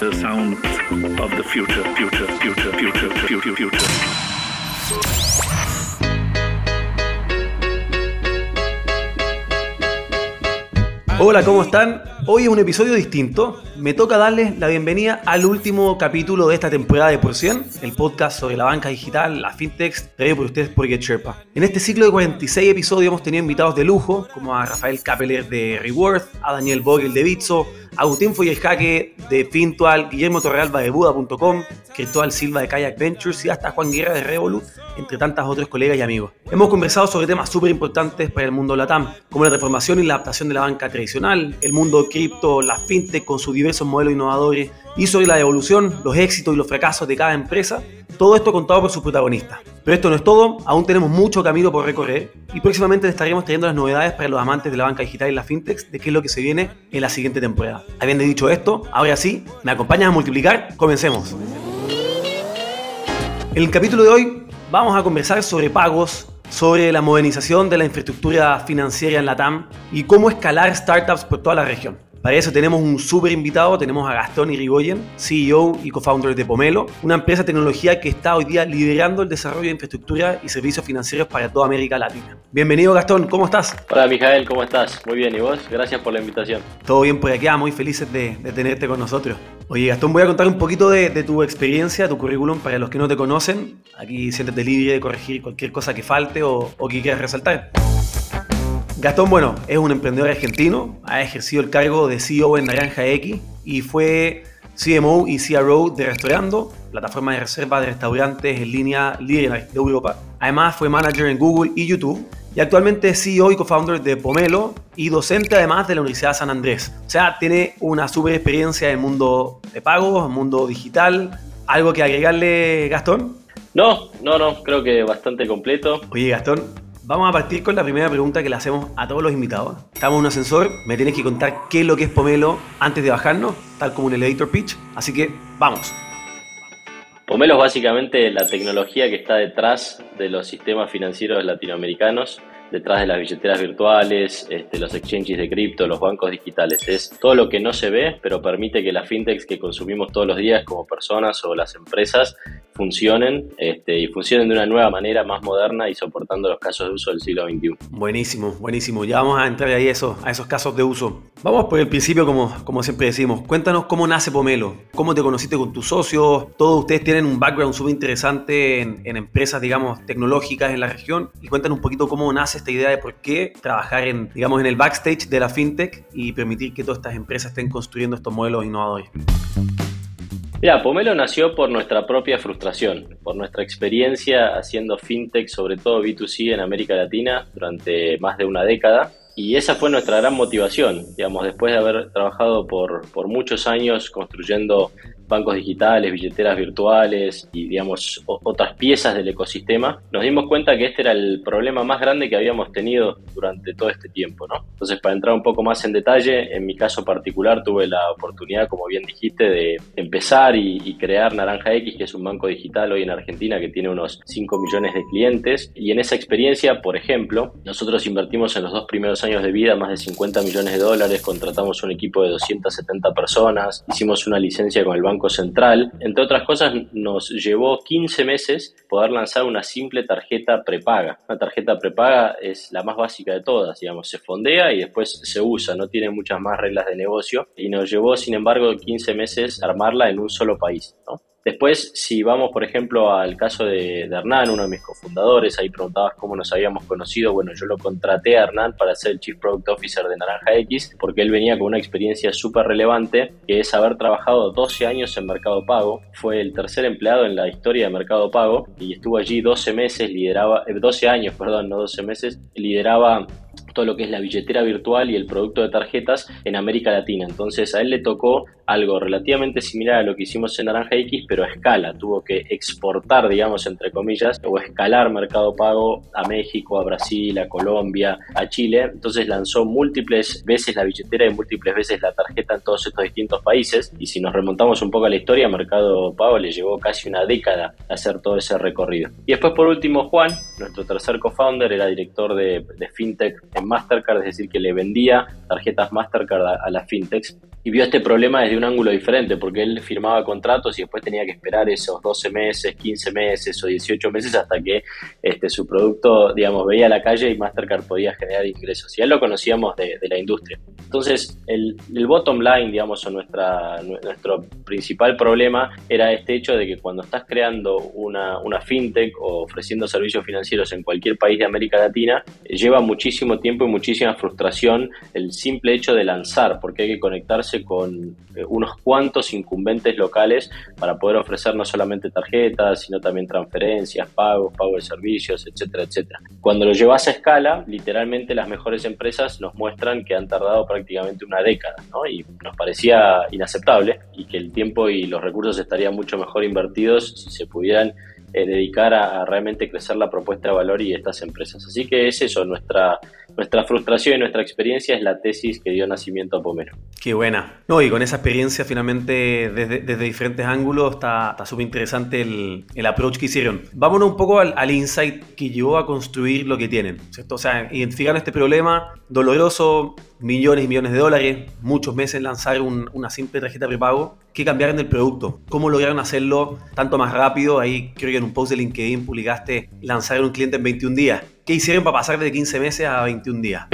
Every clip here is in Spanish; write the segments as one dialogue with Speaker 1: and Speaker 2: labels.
Speaker 1: The sound of the future, future, future, future, future, future.
Speaker 2: Hola, ¿cómo están? Hoy es un episodio distinto. Me toca darles la bienvenida al último capítulo de esta temporada de Por 100, el podcast sobre la banca digital, la fintech, traído por ustedes por GetSherpa. En este ciclo de 46 episodios hemos tenido invitados de lujo, como a Rafael Capeler de Reworth, a Daniel Vogel de Bitso, Agustín Foyerjaque de Fintual, Guillermo Torrealba de Buda.com, Cristóbal Silva de Kayak Ventures y hasta Juan Guerra de Revolut, entre tantas otros colegas y amigos. Hemos conversado sobre temas súper importantes para el mundo LATAM, como la reformación y la adaptación de la banca tradicional, el mundo cripto, la fintech con sus diversos modelos innovadores y sobre la evolución, los éxitos y los fracasos de cada empresa, todo esto contado por sus protagonistas. Pero esto no es todo, aún tenemos mucho camino por recorrer y próximamente estaremos trayendo las novedades para los amantes de la banca digital y la fintech de qué es lo que se viene en la siguiente temporada. Habiendo dicho esto, ahora sí, ¿me acompañas a multiplicar? Comencemos. En el capítulo de hoy vamos a conversar sobre pagos, sobre la modernización de la infraestructura financiera en la TAM y cómo escalar startups por toda la región. Para eso tenemos un súper invitado, tenemos a Gastón Irigoyen, CEO y co-founder de Pomelo, una empresa de tecnología que está hoy día liderando el desarrollo de infraestructura y servicios financieros para toda América Latina. Bienvenido Gastón, ¿cómo estás?
Speaker 3: Hola Mijael, ¿cómo estás? Muy bien, ¿y vos? Gracias por la invitación.
Speaker 2: Todo bien por acá, muy felices de, de tenerte con nosotros. Oye Gastón, voy a contar un poquito de, de, tu experiencia, tu currículum para los que no te conocen. Aquí siéntete libre de corregir cualquier cosa que falte o, o que quieras resaltar. Gastón, bueno, es un emprendedor argentino, ha ejercido el cargo de CEO en Naranja X y fue CMO y CRO de Restaurando, plataforma de reserva de restaurantes en línea líder de Europa. Además fue manager en Google y YouTube y actualmente es CEO y co-founder de Pomelo y docente además de la Universidad de San Andrés. O sea, tiene una super experiencia en el mundo de pagos, mundo digital. ¿Algo que agregarle, Gastón?
Speaker 3: No, no, no, creo que bastante completo.
Speaker 2: Oye, Gastón, Vamos a partir con la primera pregunta que le hacemos a todos los invitados. Estamos en un ascensor, me tienes que contar qué es lo que es Pomelo antes de bajarnos, tal como un elevator pitch. Así que vamos.
Speaker 3: Pomelo es básicamente la tecnología que está detrás de los sistemas financieros latinoamericanos detrás de las billeteras virtuales, este, los exchanges de cripto, los bancos digitales. Es todo lo que no se ve, pero permite que las fintechs que consumimos todos los días como personas o las empresas funcionen este, y funcionen de una nueva manera más moderna y soportando los casos de uso del siglo XXI.
Speaker 2: Buenísimo, buenísimo. Ya vamos a entrar ahí a esos, a esos casos de uso. Vamos por el principio, como, como siempre decimos. Cuéntanos cómo nace Pomelo, cómo te conociste con tus socios. Todos ustedes tienen un background súper interesante en, en empresas, digamos, tecnológicas en la región. Y cuéntanos un poquito cómo nace esta idea de por qué trabajar en, digamos, en el backstage de la fintech y permitir que todas estas empresas estén construyendo estos modelos innovadores.
Speaker 3: Mira, Pomelo nació por nuestra propia frustración, por nuestra experiencia haciendo fintech, sobre todo B2C en América Latina durante más de una década. Y esa fue nuestra gran motivación, digamos, después de haber trabajado por, por muchos años construyendo bancos digitales, billeteras virtuales y, digamos, otras piezas del ecosistema, nos dimos cuenta que este era el problema más grande que habíamos tenido durante todo este tiempo, ¿no? Entonces, para entrar un poco más en detalle, en mi caso particular tuve la oportunidad, como bien dijiste, de empezar y, y crear Naranja X, que es un banco digital hoy en Argentina que tiene unos 5 millones de clientes. Y en esa experiencia, por ejemplo, nosotros invertimos en los dos primeros años de vida más de 50 millones de dólares, contratamos un equipo de 270 personas, hicimos una licencia con el Banco Central. Entre otras cosas, nos llevó 15 meses poder lanzar una simple tarjeta prepaga. Una tarjeta prepaga es la más básica de todas, digamos, se fondea y después se usa, no tiene muchas más reglas de negocio y nos llevó, sin embargo, 15 meses armarla en un solo país. ¿no? Después, si vamos, por ejemplo, al caso de, Hernán, uno de mis cofundadores, ahí preguntabas cómo nos habíamos conocido. Bueno, yo lo contraté a Hernán para ser el Chief Product Officer de Naranja X, porque él venía con una experiencia súper relevante, que es haber trabajado 12 años en Mercado Pago. Fue el tercer empleado en la historia de Mercado Pago y estuvo allí 12 meses, lideraba, 12 años, perdón, no 12 meses, lideraba todo lo que es la billetera virtual y el producto de tarjetas en América Latina. Entonces a él le tocó algo relativamente similar a lo que hicimos en Naranja X, pero a escala. Tuvo que exportar, digamos, entre comillas, o escalar Mercado Pago a México, a Brasil, a Colombia, a Chile. Entonces lanzó múltiples veces la billetera y múltiples veces la tarjeta en todos estos distintos países. Y si nos remontamos un poco a la historia, Mercado Pago le llevó casi una década hacer todo ese recorrido. Y después, por último, Juan, nuestro tercer co-founder, era director de, FinTech en Mastercard, es decir, que le vendía tarjetas Mastercard a, a las FinTechs y vio este problema desde un ángulo diferente, porque él firmaba contratos y después tenía que esperar esos 12 meses, 15 meses o 18 meses hasta que este, su producto, digamos, veía la calle y Mastercard podía generar ingresos. Y él lo conocíamos de, la industria. Entonces, el, bottom line, digamos, o nuestra, nuestro principal problema era este hecho de que cuando estás creando una, una fintech o ofreciendo servicios financieros en cualquier país de América Latina, lleva muchísimo tiempo y muchísima frustración el simple hecho de lanzar, porque hay que conectarse con eh, unos cuantos incumbentes locales para poder ofrecer no solamente tarjetas, sino también transferencias, pagos, pago de servicios, etcétera, etcétera. Cuando lo llevas a escala, literalmente las mejores empresas nos muestran que han tardado prácticamente una década, ¿no? Y nos parecía inaceptable y que el tiempo y los recursos estarían mucho mejor invertidos si se pudieran eh, dedicar a, realmente crecer la propuesta de valor y estas empresas. Así que es eso, nuestra, nuestra frustración y nuestra experiencia es la tesis que dio nacimiento a Pomero.
Speaker 2: Qué buena. No, y con esa experiencia finalmente desde, desde diferentes ángulos está súper interesante el, el, approach que hicieron. Vámonos un poco al, al, insight que llevó a construir lo que tienen, ¿cierto? O sea, identificar este problema doloroso, millones y millones de dólares, muchos meses lanzar una simple tarjeta prepago, ¿qué cambiaron del producto? ¿Cómo lograron hacerlo tanto más rápido? Ahí creo que en un post de LinkedIn publicaste lanzar un cliente en 21 días. ¿Qué hicieron para pasar de 15 meses a 21 días?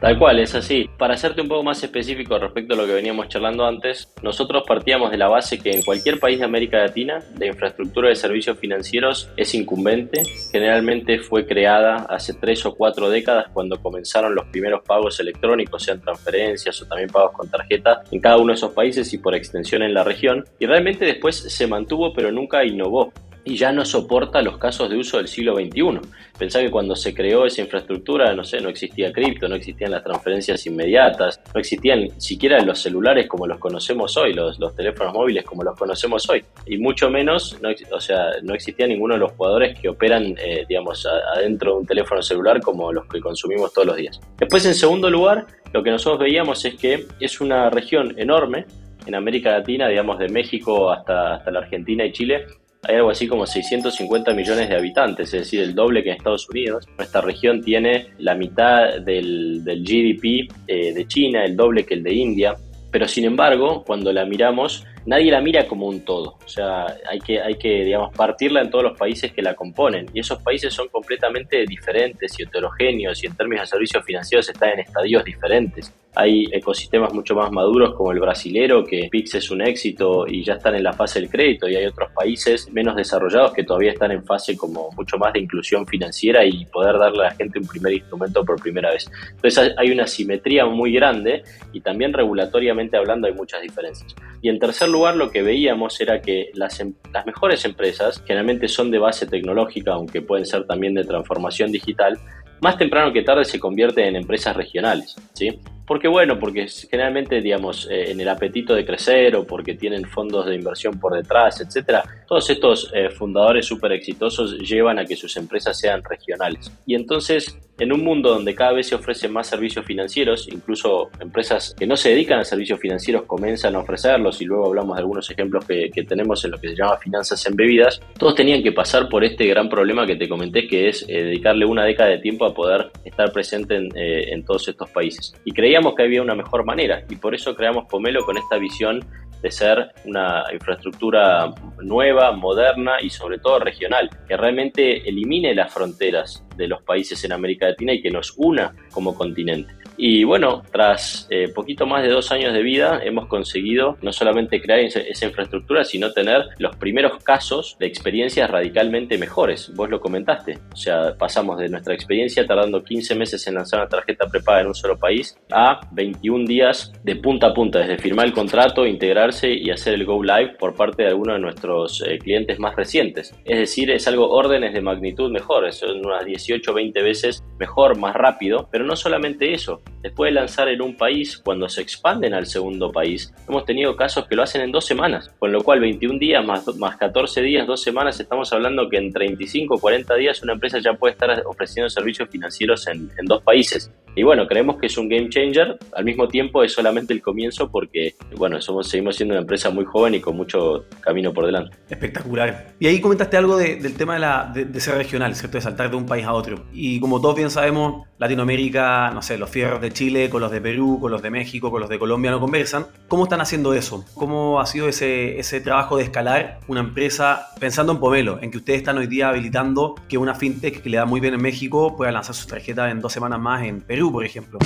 Speaker 3: Tal cual, es así. Para hacerte un poco más específico respecto a lo que veníamos charlando antes, nosotros partíamos de la base que en cualquier país de América Latina la infraestructura de servicios financieros es incumbente. Generalmente fue creada hace tres o cuatro décadas cuando comenzaron los primeros pagos electrónicos, sean transferencias o también pagos con tarjeta, en cada uno de esos países y por extensión en la región. Y realmente después se mantuvo pero nunca innovó y ya no soporta los casos de uso del siglo XXI. Pensá que cuando se creó esa infraestructura, no sé, no existía cripto, no existían las transferencias inmediatas, no existían siquiera los celulares como los conocemos hoy, los, teléfonos móviles como los conocemos hoy, y mucho menos, no, o sea, no existía ninguno de los jugadores que operan, eh, digamos, adentro de un teléfono celular como los que consumimos todos los días. Después, en segundo lugar, lo que nosotros veíamos es que es una región enorme, en América Latina, digamos de México hasta, hasta la Argentina y Chile, hay algo así como 650 millones de habitantes, es decir, el doble que en Estados Unidos. Nuestra región tiene la mitad del, GDP eh, de China, el doble que el de India, pero sin embargo, cuando la miramos, nadie la mira como un todo. O sea, hay que, hay que, digamos, partirla en todos los países que la componen. Y esos países son completamente diferentes y heterogéneos y en términos de servicios financieros están en estadios diferentes. Hay ecosistemas mucho más maduros como el brasilero, que Pix es un éxito y ya están en la fase del crédito, y hay otros países menos desarrollados que todavía están en fase como mucho más de inclusión financiera y poder darle a la gente un primer instrumento por primera vez. Entonces hay una simetría muy grande y también regulatoriamente hablando hay muchas diferencias. Y en tercer lugar, lo que veíamos era que las, em, las mejores empresas, generalmente son de base tecnológica, aunque pueden ser también de transformación digital, más temprano que tarde se convierten en empresas regionales, ¿sí? ¿Por qué bueno? Porque generalmente, digamos, eh, en el apetito de crecer o porque tienen fondos de inversión por detrás, etcétera, todos estos eh, fundadores súper exitosos llevan a que sus empresas sean regionales. Y entonces, en un mundo donde cada vez se ofrecen más servicios financieros, incluso empresas que no se dedican a servicios financieros comienzan a ofrecerlos, y luego hablamos de algunos ejemplos que, tenemos en lo que se llama finanzas embebidas, todos tenían que pasar por este gran problema que te comenté, que es eh, dedicarle una década de tiempo a poder estar presente en, en todos estos países. Y creía que había una mejor manera y por eso creamos Pomelo con esta visión de ser una infraestructura nueva, moderna y sobre todo regional, que realmente elimine las fronteras de los países en América Latina y que nos una como continente. Y bueno, tras eh, poquito más de dos años de vida, hemos conseguido no solamente crear esa infraestructura, sino tener los primeros casos de experiencias radicalmente mejores. Vos lo comentaste. O sea, pasamos de nuestra experiencia tardando 15 meses en lanzar una tarjeta prepaga en un solo país a 21 días de punta a punta, desde firmar el contrato, integrarse y hacer el go live por parte de algunos de nuestros eh, clientes más recientes. Es decir, es algo órdenes de magnitud mejores, son unas 18 o 20 veces mejor, más rápido, pero no solamente eso después de lanzar en un país, cuando se expanden al segundo país, hemos tenido casos que lo hacen en dos semanas, con lo cual 21 días más, más 14 días, dos semanas, estamos hablando que en 35 o 40 días una empresa ya puede estar ofreciendo servicios financieros en, en dos países. Y bueno, creemos que es un game changer. Al mismo tiempo es solamente el comienzo porque, bueno, somos, seguimos siendo una empresa muy joven y con mucho camino por delante.
Speaker 2: Espectacular. Y ahí comentaste algo del tema de, ser regional, ¿cierto? De saltar de un país a otro. Y como todos bien sabemos, Latinoamérica, no sé, los fierros de Chile con los de Perú, con los de México, con los de Colombia no conversan. ¿Cómo están haciendo eso? ¿Cómo ha sido ese, trabajo de escalar una empresa pensando en Pomelo, en que ustedes están hoy día habilitando que una fintech que le da muy bien en México pueda lanzar sus tarjetas en dos semanas más en Perú? Por ejemplo?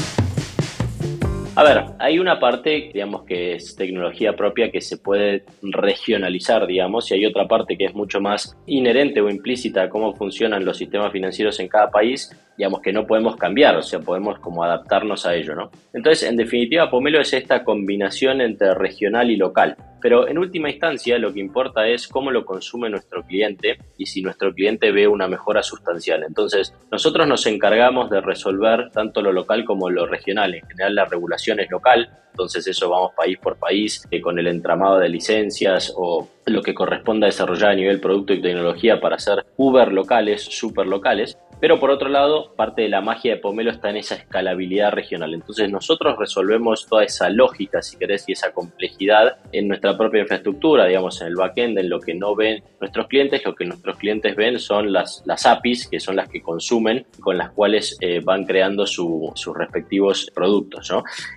Speaker 3: A ver, hay una parte, digamos, que es tecnología propia que se puede regionalizar, digamos, y hay otra parte que es mucho más inherente o implícita a cómo funcionan los sistemas financieros en cada país, digamos, que no podemos cambiar, o sea, podemos como adaptarnos a ello, ¿no? Entonces, en definitiva, Pomelo es esta combinación entre regional y local. Pero en última instancia lo que importa es cómo lo consume nuestro cliente y si nuestro cliente ve una mejora sustancial. Entonces, nosotros nos encargamos de resolver tanto lo local como lo regional. En general la regulación es local, entonces eso vamos país por país eh, con el entramado de licencias o lo que corresponda desarrollar a nivel producto y tecnología para hacer Uber locales, super locales. Pero por otro lado, parte de la magia de Pomelo está en esa escalabilidad regional. Entonces nosotros resolvemos toda esa lógica, si querés, y esa complejidad en nuestra propia infraestructura, digamos, en el backend, en lo que no ven nuestros clientes. Lo que nuestros clientes ven son las, APIs, que son las que consumen, con las cuales eh, van creando sus respectivos productos.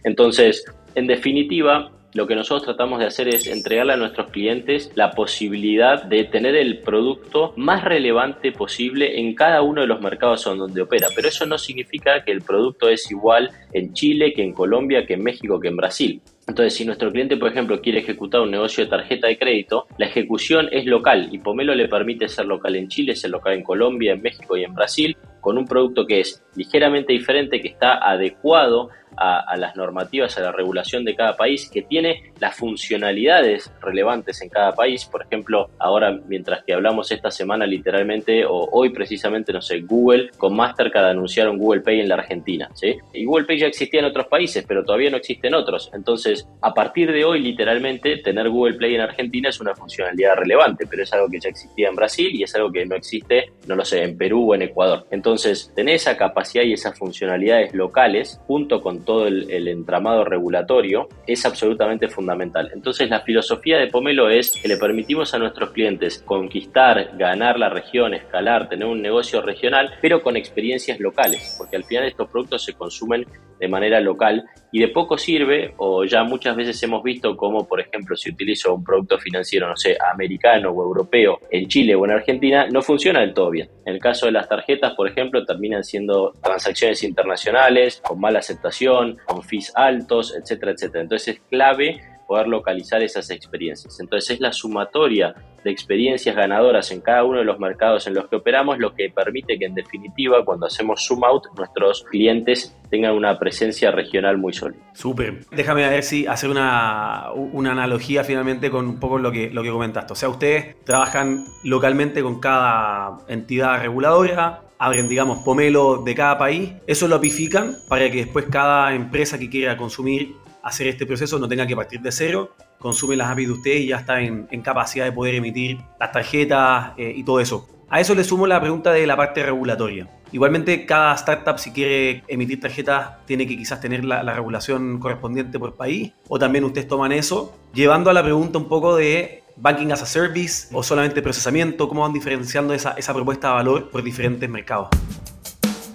Speaker 3: Entonces, en definitiva, lo que nosotros tratamos de hacer es entregarle a nuestros clientes la posibilidad de tener el producto más relevante posible en cada uno de los mercados donde opera. Pero eso no significa que el producto es igual en Chile, que en Colombia, que en México, que en Brasil. Entonces, si nuestro cliente, por ejemplo, quiere ejecutar un negocio de tarjeta de crédito, la ejecución es local y Pomelo le permite ser local en Chile, ser local en Colombia, en México y en Brasil, con un producto que es ligeramente diferente, que está adecuado a, las normativas, a la regulación de cada país, que tiene las funcionalidades relevantes en cada país. Por ejemplo, ahora mientras que hablamos esta semana literalmente, o hoy precisamente, no sé, Google con Mastercard anunciaron Google Pay en la Argentina. ¿sí? Y Google Pay ya existía en otros países, pero todavía no existen otros. Entonces, a partir de hoy, literalmente, tener Google Play en Argentina es una funcionalidad relevante, pero es algo que ya existía en Brasil y es algo que no existe, no lo sé, en Perú o en Ecuador. Entonces, tener esa capacidad y esas funcionalidades locales junto con todo el, entramado regulatorio es absolutamente fundamental. Entonces la filosofía de Pomelo es que le permitimos a nuestros clientes conquistar, ganar la región, escalar, tener un negocio regional, pero con experiencias locales, porque al final estos productos se consumen de manera local y de poco sirve, o ya muchas veces hemos visto como, por ejemplo, si utilizo un producto financiero, no sé, americano o europeo en Chile o en Argentina, no funciona del todo bien. En el caso de las tarjetas, por ejemplo, terminan siendo transacciones internacionales, con mala aceptación, con fees altos, etcétera, etcétera. Entonces es clave poder localizar esas experiencias. Entonces es la sumatoria de experiencias ganadoras en cada uno de los mercados en los que operamos lo que permite que en definitiva cuando hacemos zoom out nuestros clientes tengan una presencia regional muy sólida.
Speaker 2: Súper. Déjame ver si hacer una, una, analogía finalmente con un poco lo que, lo que comentaste. O sea, ustedes trabajan localmente con cada entidad reguladora, abren, digamos, pomelo de cada país, eso lo apifican para que después cada empresa que quiera consumir hacer este proceso no tenga que partir de cero, consume las APIs de ustedes y ya está en, capacidad de poder emitir las tarjetas eh, y todo eso. A eso le sumo la pregunta de la parte regulatoria. Igualmente, cada startup, si quiere emitir tarjetas, tiene que quizás tener la, regulación correspondiente por país, o también ustedes toman eso, llevando a la pregunta un poco de banking as a service o solamente procesamiento, cómo van diferenciando esa, esa propuesta de valor por diferentes mercados.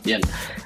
Speaker 3: Bien.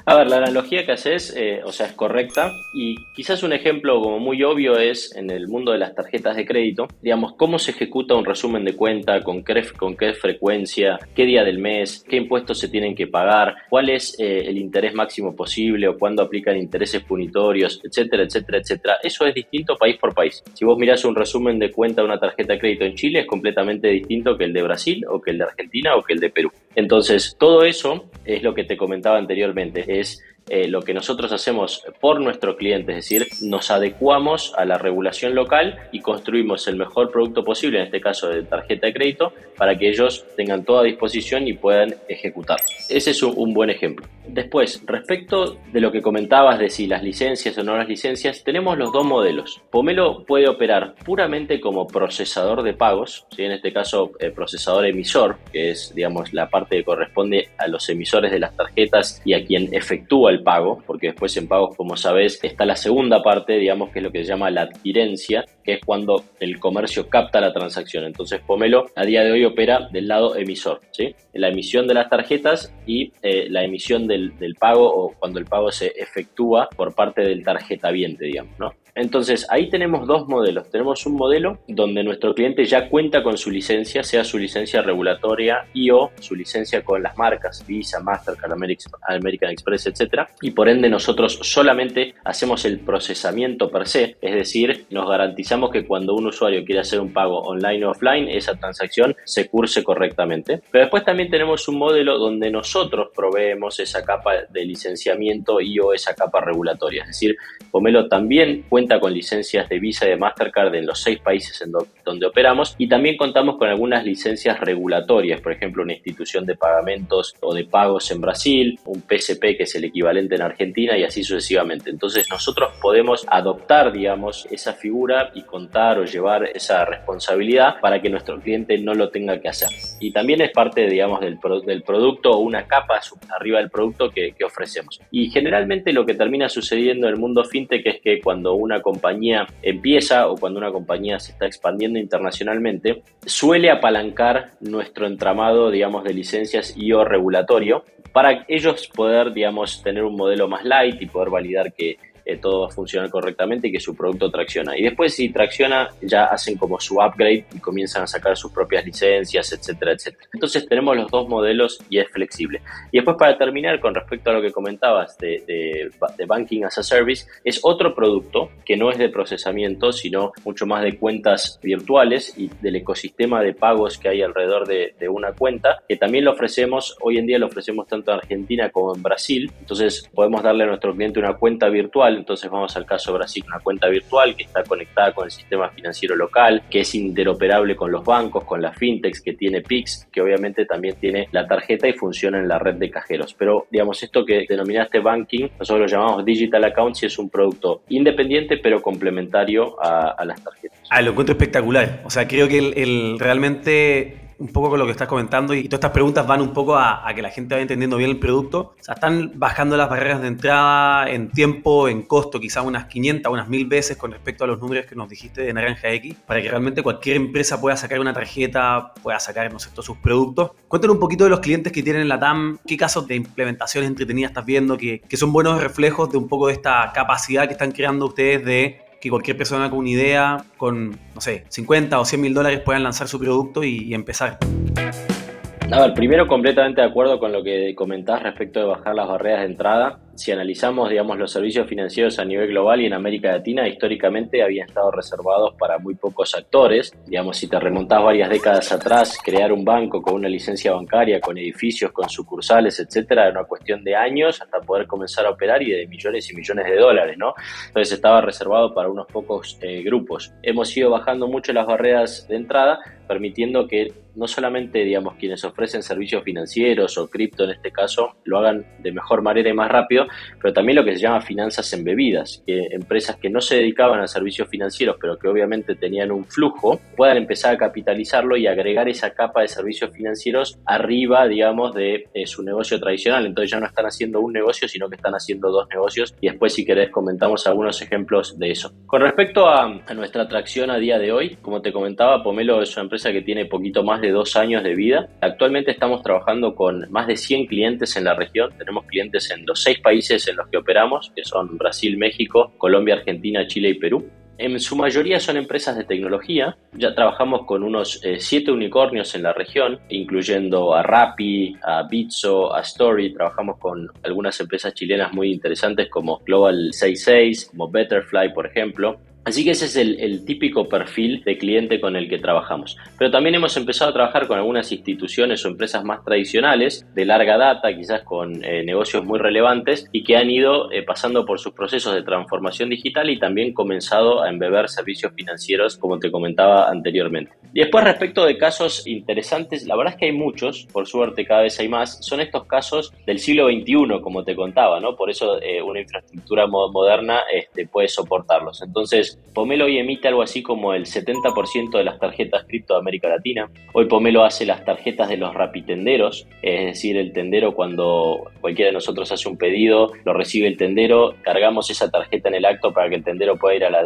Speaker 3: A ver, la analogía que haces, eh, o sea, es correcta y quizás un ejemplo como muy obvio es en el mundo de las tarjetas de crédito, digamos, cómo se ejecuta un resumen de cuenta, con qué, con qué frecuencia, qué día del mes, qué impuestos se tienen que pagar, cuál es eh, el interés máximo posible o cuándo aplican intereses punitorios, etcétera, etcétera, etcétera. Eso es distinto país por país. Si vos mirás un resumen de cuenta de una tarjeta de crédito en Chile, es completamente distinto que el de Brasil o que el de Argentina o que el de Perú. Entonces, todo eso es lo que te comentaba anteriormente, es eh, lo que nosotros hacemos por nuestro cliente, es decir, nos adecuamos a la regulación local y construimos el mejor producto posible, en este caso de tarjeta de crédito, para que ellos tengan toda disposición y puedan ejecutar. Ese es un, buen ejemplo. Después, respecto de lo que comentabas de si las licencias o no las licencias, tenemos los dos modelos. Pomelo puede operar puramente como procesador de pagos, ¿sí? en este caso eh, procesador emisor, que es digamos la parte que corresponde a los emisores de las tarjetas y a quien efectúa el pago, porque después en pagos, como sabes, está la segunda parte, digamos que es lo que se llama la adquirencia, que es cuando el comercio capta la transacción. Entonces Pomelo a día de hoy opera del lado emisor, ¿sí? la emisión de las tarjetas y eh, la emisión del, del pago o cuando el pago se efectúa por parte del tarjetaviente, digamos, ¿no? Entonces, ahí tenemos dos modelos. Tenemos un modelo donde nuestro cliente ya cuenta con su licencia, sea su licencia regulatoria y o su licencia con las marcas Visa, Mastercard, American Express, etc. Y por ende nosotros solamente hacemos el procesamiento per se, es decir, nos garantizamos que cuando un usuario quiere hacer un pago online o offline, esa transacción se curse correctamente. Pero después también tenemos un modelo donde nosotros proveemos esa capa de licenciamiento y o esa capa regulatoria. Es decir, Pomelo también cuenta con licencias de Visa y de Mastercard en los seis países en donde operamos y también contamos con algunas licencias regulatorias, por ejemplo, una institución de pagamentos o de pagos en Brasil, un PSP que es el equivalente en Argentina y así sucesivamente. Entonces nosotros podemos adoptar, digamos, esa figura y contar o llevar esa responsabilidad para que nuestro cliente no lo tenga que hacer. Y también es parte, digamos, del, del producto o una capa arriba del producto que, que ofrecemos. Y generalmente lo que termina sucediendo en el mundo fintech es que cuando una compañía empieza o cuando una compañía se está expandiendo internacionalmente, suele apalancar nuestro entramado, digamos, de licencias y o regulatorio para ellos poder, digamos, tener un modelo más light y poder validar que eh, todo va a funcionar correctamente y que su producto tracciona. Y después si tracciona, ya hacen como su upgrade y comienzan a sacar sus propias licencias, etcétera, etcétera. Entonces tenemos los dos modelos y es flexible. Y después para terminar, con respecto a lo que comentabas de, de, Banking as a Service, es otro producto que no es de procesamiento, sino mucho más de cuentas virtuales y del ecosistema de pagos que hay alrededor de, de una cuenta, que también lo ofrecemos, hoy en día lo ofrecemos tanto en Argentina como en Brasil. Entonces podemos darle a nuestro cliente una cuenta virtual entonces vamos al caso Brasil, una cuenta virtual que está conectada con el sistema financiero local, que es interoperable con los bancos, con las fintechs, que tiene PIX, que obviamente también tiene la tarjeta y funciona en la red de cajeros. Pero digamos, esto que denominaste banking, nosotros lo llamamos digital accounts y es un producto independiente pero complementario a, las tarjetas.
Speaker 2: Ah, lo encuentro espectacular. O sea, creo que el realmente un poco con lo que estás comentando y todas estas preguntas van un poco a, que la gente vaya entendiendo bien el producto. O sea, están bajando las barreras de entrada en tiempo, en costo, quizás unas 500, unas 1000 veces con respecto a los números que nos dijiste de Naranja X, para que realmente cualquier empresa pueda sacar una tarjeta, pueda sacar, no sé, todos sus productos. Cuéntanos un poquito de los clientes que tienen la TAM, qué casos de implementaciones entretenidas estás viendo, que, que son buenos reflejos de un poco de esta capacidad que están creando ustedes de que cualquier persona con una idea, con, no sé, 50 o 100 mil dólares puedan lanzar su producto y, y empezar.
Speaker 3: A ver, primero completamente de acuerdo con lo que comentás respecto de bajar las barreras de entrada si analizamos, digamos, los servicios financieros a nivel global y en América Latina, históricamente habían estado reservados para muy pocos actores. Digamos, si te remontás varias décadas atrás, crear un banco con una licencia bancaria, con edificios, con sucursales, etcétera, era una cuestión de años hasta poder comenzar a operar y de millones y millones de dólares, ¿no? Entonces estaba reservado para unos pocos eh, grupos. Hemos ido bajando mucho las barreras de entrada, permitiendo que no solamente, digamos, quienes ofrecen servicios financieros o cripto en este caso, lo hagan de mejor manera y más rápido, pero también lo que se llama finanzas embebidas, que empresas que no se dedicaban a servicios financieros, pero que obviamente tenían un flujo, puedan empezar a capitalizarlo y agregar esa capa de servicios financieros arriba, digamos, de eh, su negocio tradicional. Entonces ya no están haciendo un negocio, sino que están haciendo dos negocios y después si querés comentamos algunos ejemplos de eso. Con respecto a, a nuestra atracción a día de hoy, como te comentaba, Pomelo es una empresa que tiene poquito más de dos años de vida. Actualmente estamos trabajando con más de 100 clientes en la región. Tenemos clientes en los seis países países en los que operamos, que son Brasil, México, Colombia, Argentina, Chile y Perú. En su mayoría son empresas de tecnología. Ya trabajamos con unos eh, siete unicornios en la región, incluyendo a Rappi, a Bitso, a Story. Trabajamos con algunas empresas chilenas muy interesantes como Global 66, como Betterfly, por ejemplo. Así que ese es el, típico perfil de cliente con el que trabajamos. Pero también hemos empezado a trabajar con algunas instituciones o empresas más tradicionales, de larga data, quizás con eh, negocios muy relevantes y que han ido eh, pasando por sus procesos de transformación digital y también comenzado a embeber servicios financieros, como te comentaba anteriormente. Y después respecto de casos interesantes, la verdad es que hay muchos, por suerte cada vez hay más, son estos casos del siglo XXI, como te contaba, ¿no? Por eso eh, una infraestructura moderna este, puede soportarlos. Entonces, Pomelo hoy emite algo así como el 70% de las tarjetas cripto de América Latina. Hoy Pomelo hace las tarjetas de los rapitenderos, es decir, el tendero cuando cualquiera de nosotros hace un pedido, lo recibe el tendero, cargamos esa tarjeta en el acto para que el tendero pueda ir a la,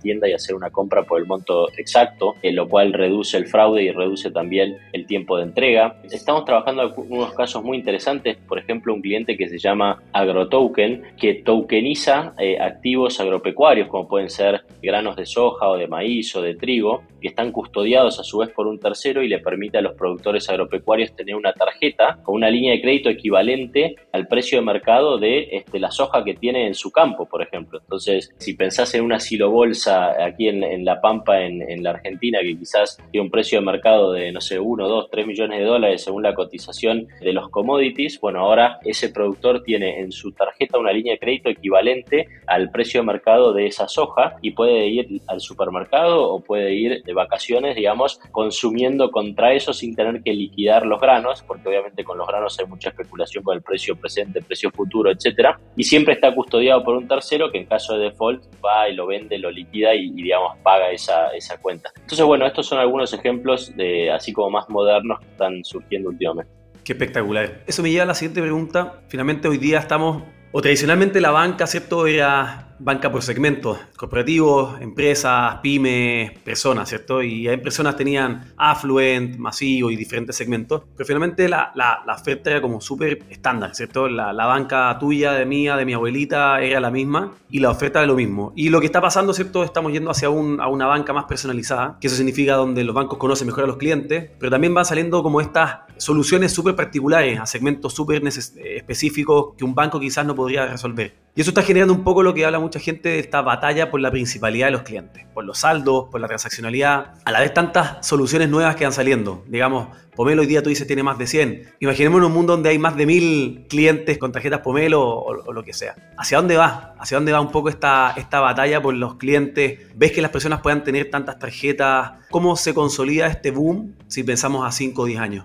Speaker 3: tienda y hacer una compra por el monto exacto, en lo cual reduce el fraude y reduce también el tiempo de entrega. Estamos trabajando en unos casos muy interesantes, por ejemplo, un cliente que se llama AgroToken, que tokeniza eh, activos agropecuarios, como pueden ser granos de soja o de maíz o de trigo, que están custodiados a su vez por un tercero y le permite a los productores agropecuarios tener una tarjeta con una línea de crédito equivalente al precio de mercado de este, la soja que tiene en su campo, por ejemplo. Entonces, si pensás en una silobolsa aquí en, La Pampa, en, la Argentina, que quizás tiene un precio de mercado de, no sé, 1, 2, 3 millones de dólares según la cotización de los commodities, bueno, ahora ese productor tiene en su tarjeta una línea de crédito equivalente al precio de mercado de esa soja y puede ir al supermercado o puede ir de vacaciones, digamos, consumiendo contra eso sin tener que liquidar los granos, porque obviamente con los granos hay mucha especulación con el precio presente, precio futuro, etcétera, y siempre está custodiado por un tercero que en caso de default va y lo vende, lo liquida y, digamos paga esa, esa cuenta. Entonces, bueno, estos son algunos ejemplos de así como más modernos que están surgiendo últimamente.
Speaker 2: Qué espectacular. Eso me lleva a la siguiente pregunta. Finalmente hoy día estamos, o tradicionalmente la banca, ¿cierto? Era banca por segmentos, corporativos, empresas, pymes, personas, ¿cierto? Y hay personas tenían affluent, masivo y diferentes segmentos, pero finalmente la, la, la oferta era como súper estándar, ¿cierto? La, la, banca tuya, de mía, de mi abuelita era la misma y la oferta era lo mismo. Y lo que está pasando, ¿cierto? Estamos yendo hacia un, a una banca más personalizada, que eso significa donde los bancos conocen mejor a los clientes, pero también van saliendo como estas soluciones súper particulares a segmentos súper específicos que un banco quizás no podría resolver. Y eso está generando un poco lo que habla mucha gente de esta batalla por la principalidad de los clientes, por los saldos, por la transaccionalidad, a la vez tantas soluciones nuevas que van saliendo. Digamos, Pomelo hoy día tú dices tiene más de 100. Imaginemos un mundo donde hay más de 1000 clientes con tarjetas Pomelo o, lo que sea. ¿Hacia dónde va? ¿Hacia dónde va un poco esta, esta batalla por los clientes? ¿Ves que las personas puedan tener tantas tarjetas? ¿Cómo se consolida este boom si pensamos a 5 o 10 años?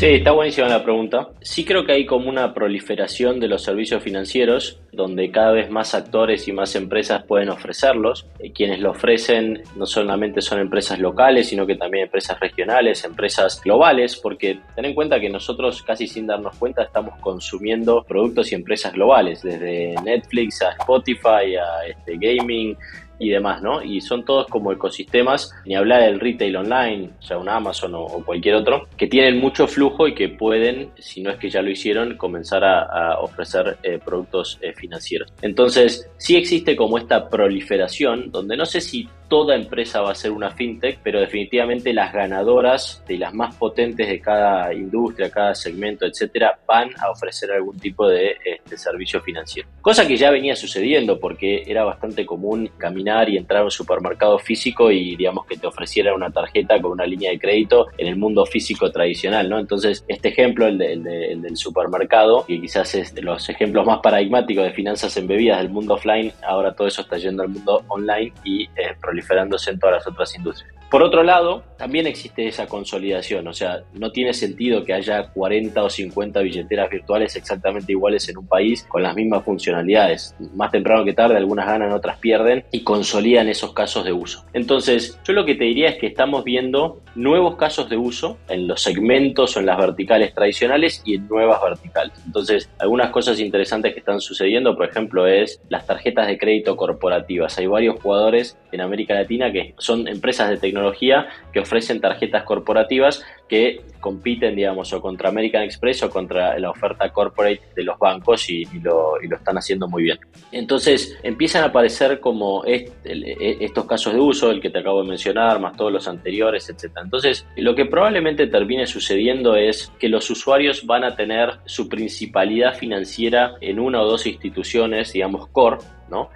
Speaker 3: Sí, está buenísima la pregunta. Sí creo que hay como una proliferación de los servicios financieros, donde cada vez más actores y más empresas pueden ofrecerlos. Eh, quienes lo ofrecen no solamente son empresas locales, sino que también empresas regionales, empresas globales, porque ten en cuenta que nosotros casi sin darnos cuenta estamos consumiendo productos y empresas globales, desde Netflix a Spotify a este gaming y demás, ¿no? Y son todos como ecosistemas, ni hablar del retail online, o sea, un Amazon o, cualquier otro, que tienen mucho flujo y que pueden, si no es que ya lo hicieron, comenzar a, ofrecer eh, productos eh, financieros. Entonces, sí existe como esta proliferación, donde no sé si toda empresa va a ser una fintech, pero definitivamente las ganadoras y las más potentes de cada industria, cada segmento, etcétera, van a ofrecer algún tipo de este, servicio financiero. Cosa que ya venía sucediendo porque era bastante común caminar y entrar a un supermercado físico y digamos que te ofreciera una tarjeta con una línea de crédito en el mundo físico tradicional, ¿no? Entonces, este ejemplo, el, del supermercado, que quizás es de los ejemplos más paradigmáticos de finanzas embebidas del mundo offline, ahora todo eso está yendo al mundo online y eh, proliferándose en todas las otras industrias. Por otro lado, también existe esa consolidación, o sea, no tiene sentido que haya 40 o 50 billeteras virtuales exactamente iguales en un país con las mismas funcionalidades. Más temprano que tarde, algunas ganan, otras pierden y consolidan esos casos de uso. Entonces, yo lo que te diría es que estamos viendo nuevos casos de uso en los segmentos o en las verticales tradicionales y en nuevas verticales. Entonces, algunas cosas interesantes que están sucediendo, por ejemplo, es las tarjetas de crédito corporativas. Hay varios jugadores en América Latina que son empresas de tecnología que ofrecen tarjetas corporativas que compiten, digamos, o contra American Express o contra la oferta corporate de los bancos y, lo, están haciendo muy bien. Entonces empiezan a aparecer como e, estos casos de uso, el que te acabo de mencionar, más todos los anteriores, etc. Entonces lo que probablemente termine sucediendo es que los usuarios van a tener su principalidad financiera en una o dos instituciones, digamos, core, ¿no?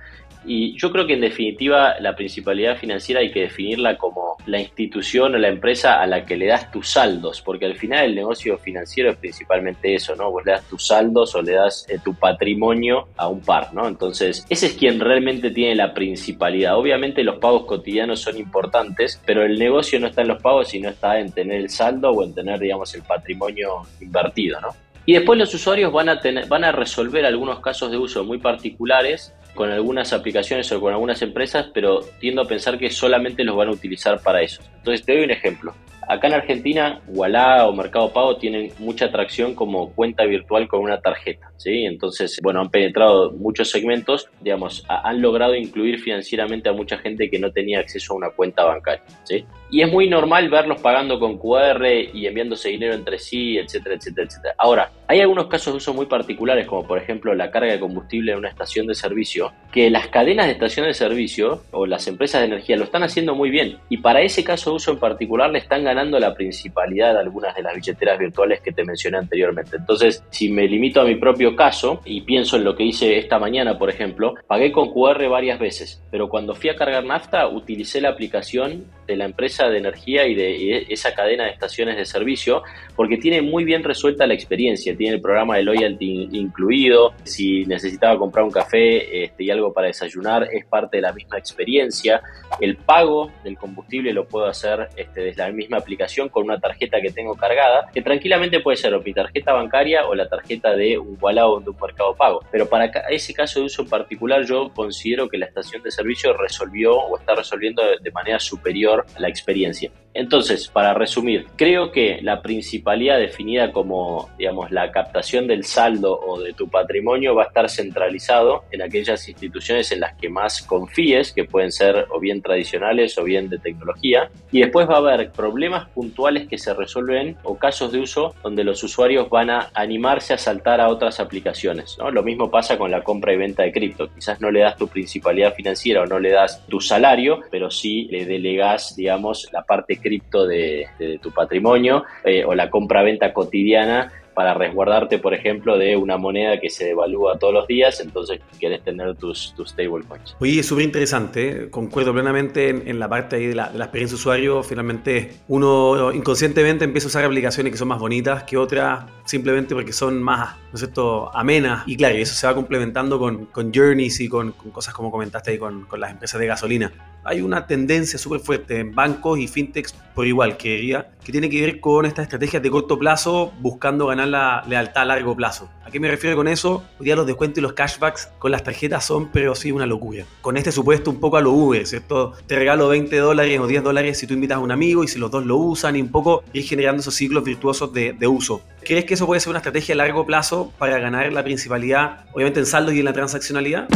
Speaker 3: Y yo creo que en definitiva la principalidad financiera hay que definirla como la institución o la empresa a la que le das tus saldos, porque al final el negocio financiero es principalmente eso, ¿no? Vos le das tus saldos o le das eh, tu patrimonio a un par, ¿no? Entonces, ese es quien realmente tiene la principalidad. Obviamente los pagos cotidianos son importantes, pero el negocio no está en los pagos, sino está en tener el saldo o en tener, digamos, el patrimonio invertido, ¿no? Y después los usuarios van a, tener, van a resolver algunos casos de uso muy particulares con algunas aplicaciones o con algunas empresas, pero tiendo a pensar que solamente los van a utilizar para eso. Entonces te doy un ejemplo. Acá en Argentina, Walla o Mercado Pago tienen mucha atracción como cuenta virtual con una tarjeta, ¿sí? Entonces, bueno, han penetrado muchos segmentos, digamos, han logrado incluir financieramente a mucha gente que no tenía acceso a una cuenta bancaria, ¿sí? Y es muy normal verlos pagando con QR y enviándose dinero entre sí, etcétera, etcétera, etcétera. Ahora, hay algunos casos de uso muy particulares, como por ejemplo la carga de combustible en una estación de servicio, que las cadenas de estación de servicio o las empresas de energía lo están haciendo muy bien. Y para ese caso de uso en particular le están ganando la principalidad algunas de las billeteras virtuales que te mencioné anteriormente. Entonces, si me limito a mi propio caso y pienso en lo que hice esta mañana, por ejemplo, pagué con QR varias veces, pero cuando fui a cargar nafta utilicé la aplicación de la empresa de energía y de esa cadena de estaciones de servicio, porque tiene muy bien resuelta la experiencia, tiene el programa de loyalty incluido, si necesitaba comprar un café este, y algo para desayunar, es parte de la misma experiencia, el pago del combustible lo puedo hacer este, desde la misma aplicación con una tarjeta que tengo cargada, que tranquilamente puede ser o mi tarjeta bancaria o la tarjeta de un Walla o de un mercado pago, pero para ese caso de uso particular yo considero que la estación de servicio resolvió o está resolviendo de manera superior la experiencia. Entonces, para resumir, creo que la principalidad definida como, digamos, la captación del saldo o de tu patrimonio va a estar centralizado en aquellas instituciones en las que más confíes, que pueden ser o bien tradicionales o bien de tecnología, y después va a haber problemas puntuales que se resuelven o casos de uso donde los usuarios van a animarse a saltar a otras aplicaciones. Lo mismo pasa con la compra y venta de cripto. Quizás no le das tu principalidad financiera o no le das tu salario, pero sí le delegas, digamos, la parte cripto de, tu patrimonio eh, o la compra-venta cotidiana para resguardarte, por ejemplo, de una moneda que se devalúa todos los días, entonces quieres tener tus, tus stablecoins.
Speaker 2: Oye, es súper interesante, concuerdo plenamente en, la parte ahí de la, de la, experiencia usuario, finalmente uno inconscientemente empieza a usar aplicaciones que son más bonitas que otras, simplemente porque son más, ¿no es cierto?, amenas, y claro, eso se va complementando con, con journeys y con, con, cosas como comentaste ahí con, con las empresas de gasolina hay una tendencia súper fuerte en bancos y fintechs por igual, que diría, que tiene que ver con estas estrategias de corto plazo buscando ganar la lealtad a largo plazo. ¿A qué me refiero con eso? Hoy día los descuentos y los cashbacks con las tarjetas son, pero sí, una locura. Con este supuesto un poco a lo Uber, ¿cierto? Te regalo 20 dólares o 10 dólares si tú invitas a un amigo y si los dos lo usan y un poco ir generando esos ciclos virtuosos de, uso. ¿Crees que eso puede ser una estrategia a largo plazo para ganar la principalidad, obviamente en saldo y en la transaccionalidad?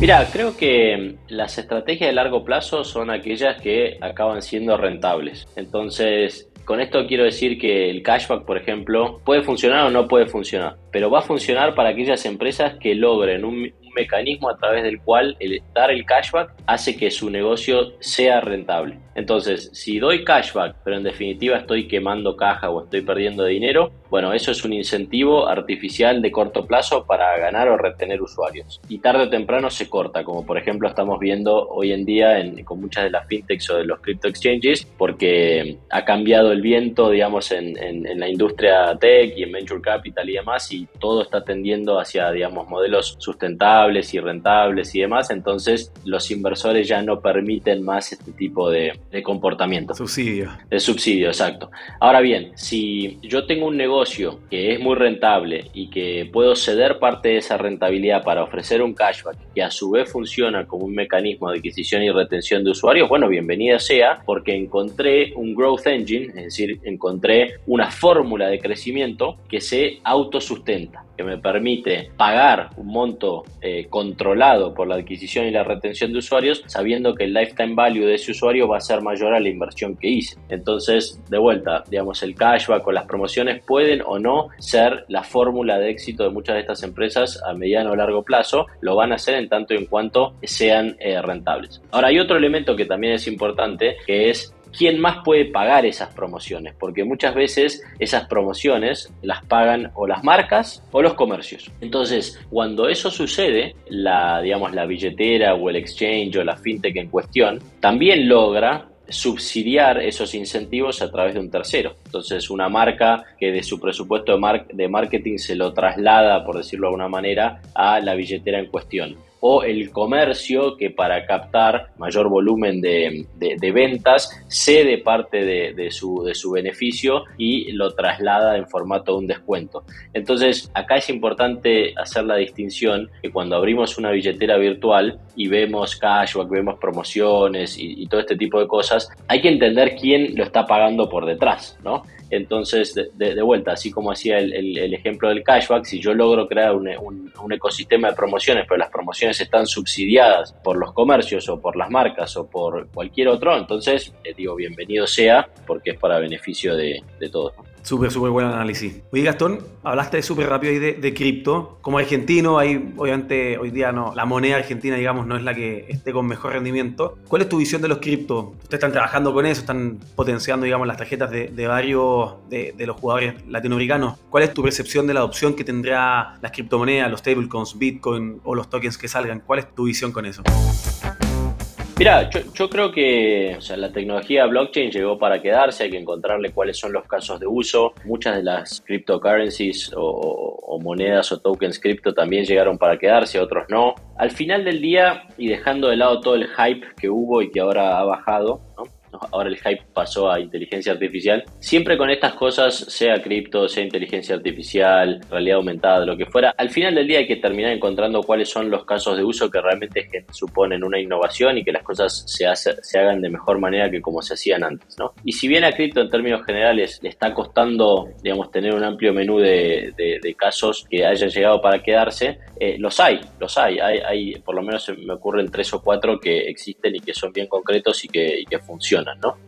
Speaker 3: Mira, creo que las estrategias de largo plazo son aquellas que acaban siendo rentables. Entonces, con esto quiero decir que el cashback, por ejemplo, puede funcionar o no puede funcionar, pero va a funcionar para aquellas empresas que logren un, mecanismo a través del cual el dar el cashback hace que su negocio sea rentable. Entonces, si doy cashback, pero en definitiva estoy quemando caja o estoy perdiendo dinero, bueno, eso es un incentivo artificial de corto plazo para ganar o retener usuarios. Y tarde o temprano se corta, como por ejemplo estamos viendo hoy en día con muchas de las fintechs o de los crypto exchanges, porque ha cambiado el viento, digamos, en, en la industria tech y en venture capital y demás, y todo está tendiendo hacia, digamos, modelos sustentables y rentables y demás. Entonces, los inversores ya no permiten más este tipo de, de comportamiento.
Speaker 2: Subsidio.
Speaker 3: De subsidio, exacto. Ahora bien, si yo tengo un negocio que es muy rentable y que puedo ceder parte de esa rentabilidad para ofrecer un cashback que a su vez funciona como un mecanismo de adquisición y retención de usuarios, bueno, bienvenida sea porque encontré un growth engine, es decir, encontré una fórmula de crecimiento que se autosustenta que me permite pagar un monto eh, controlado por la adquisición y la retención de usuarios, sabiendo que el lifetime value de ese usuario va a ser mayor a la inversión que hice. Entonces, de vuelta, digamos, el cashback o las promociones pueden o no ser la fórmula de éxito de muchas de estas empresas a mediano o largo plazo, lo van a hacer en tanto y en cuanto sean eh, rentables. Ahora, hay otro elemento que también es importante, que es quién más puede pagar esas promociones, porque muchas veces esas promociones las pagan o las marcas o los comercios. Entonces, cuando eso sucede, la, digamos, la billetera o el exchange o la fintech en cuestión también logra subsidiar esos incentivos a través de un tercero. Entonces, una marca que de su presupuesto de, de marketing se lo traslada, por decirlo de alguna manera, a la billetera en cuestión o el comercio que para captar mayor volumen de, ventas cede parte de, su, de su beneficio y lo traslada en formato de un descuento. Entonces, acá es importante hacer la distinción que cuando abrimos una billetera virtual y vemos cashback, vemos promociones y, todo este tipo de cosas, hay que entender quién lo está pagando por detrás, ¿no? Entonces, de, vuelta, así como hacía el, ejemplo del cashback, si yo logro crear un, un ecosistema de promociones, pero las promociones están subsidiadas por los comercios o por las marcas o por cualquier otro, entonces eh, digo bienvenido sea porque es para beneficio de, de todos.
Speaker 2: Súper, súper buen análisis. Oye, Gastón, hablaste súper rápido ahí de, cripto. Como argentino, hay, obviamente, hoy día no, la moneda argentina, digamos, no es la que esté con mejor rendimiento. ¿Cuál es tu visión de los cripto? Ustedes están trabajando con eso, están potenciando, digamos, las tarjetas de, varios de, de, los jugadores latinoamericanos. ¿Cuál es tu percepción de la adopción que tendrá las criptomonedas, los stablecoins, Bitcoin o los tokens que salgan? ¿Cuál es tu visión con eso?
Speaker 3: Mira, yo, creo que la tecnología blockchain llegó para quedarse, hay que encontrarle cuáles son los casos de uso. Muchas de las cryptocurrencies o, o monedas o tokens cripto también llegaron para quedarse, otros no. Al final del día, y dejando de lado todo el hype que hubo y que ahora ha bajado, ¿no? Ahora el hype pasó a inteligencia artificial. Siempre con estas cosas, sea cripto, sea inteligencia artificial, realidad aumentada, lo que fuera, al final del día hay que terminar encontrando cuáles son los casos de uso que realmente suponen una innovación y que las cosas se, hagan de mejor manera que como se hacían antes. ¿no? Y si bien a cripto en términos generales le está costando, digamos, tener un amplio menú de, casos que hayan llegado para quedarse, eh, los hay, los hay. hay. hay. por lo menos me ocurren tres o cuatro que existen y que son bien concretos y que funcionan.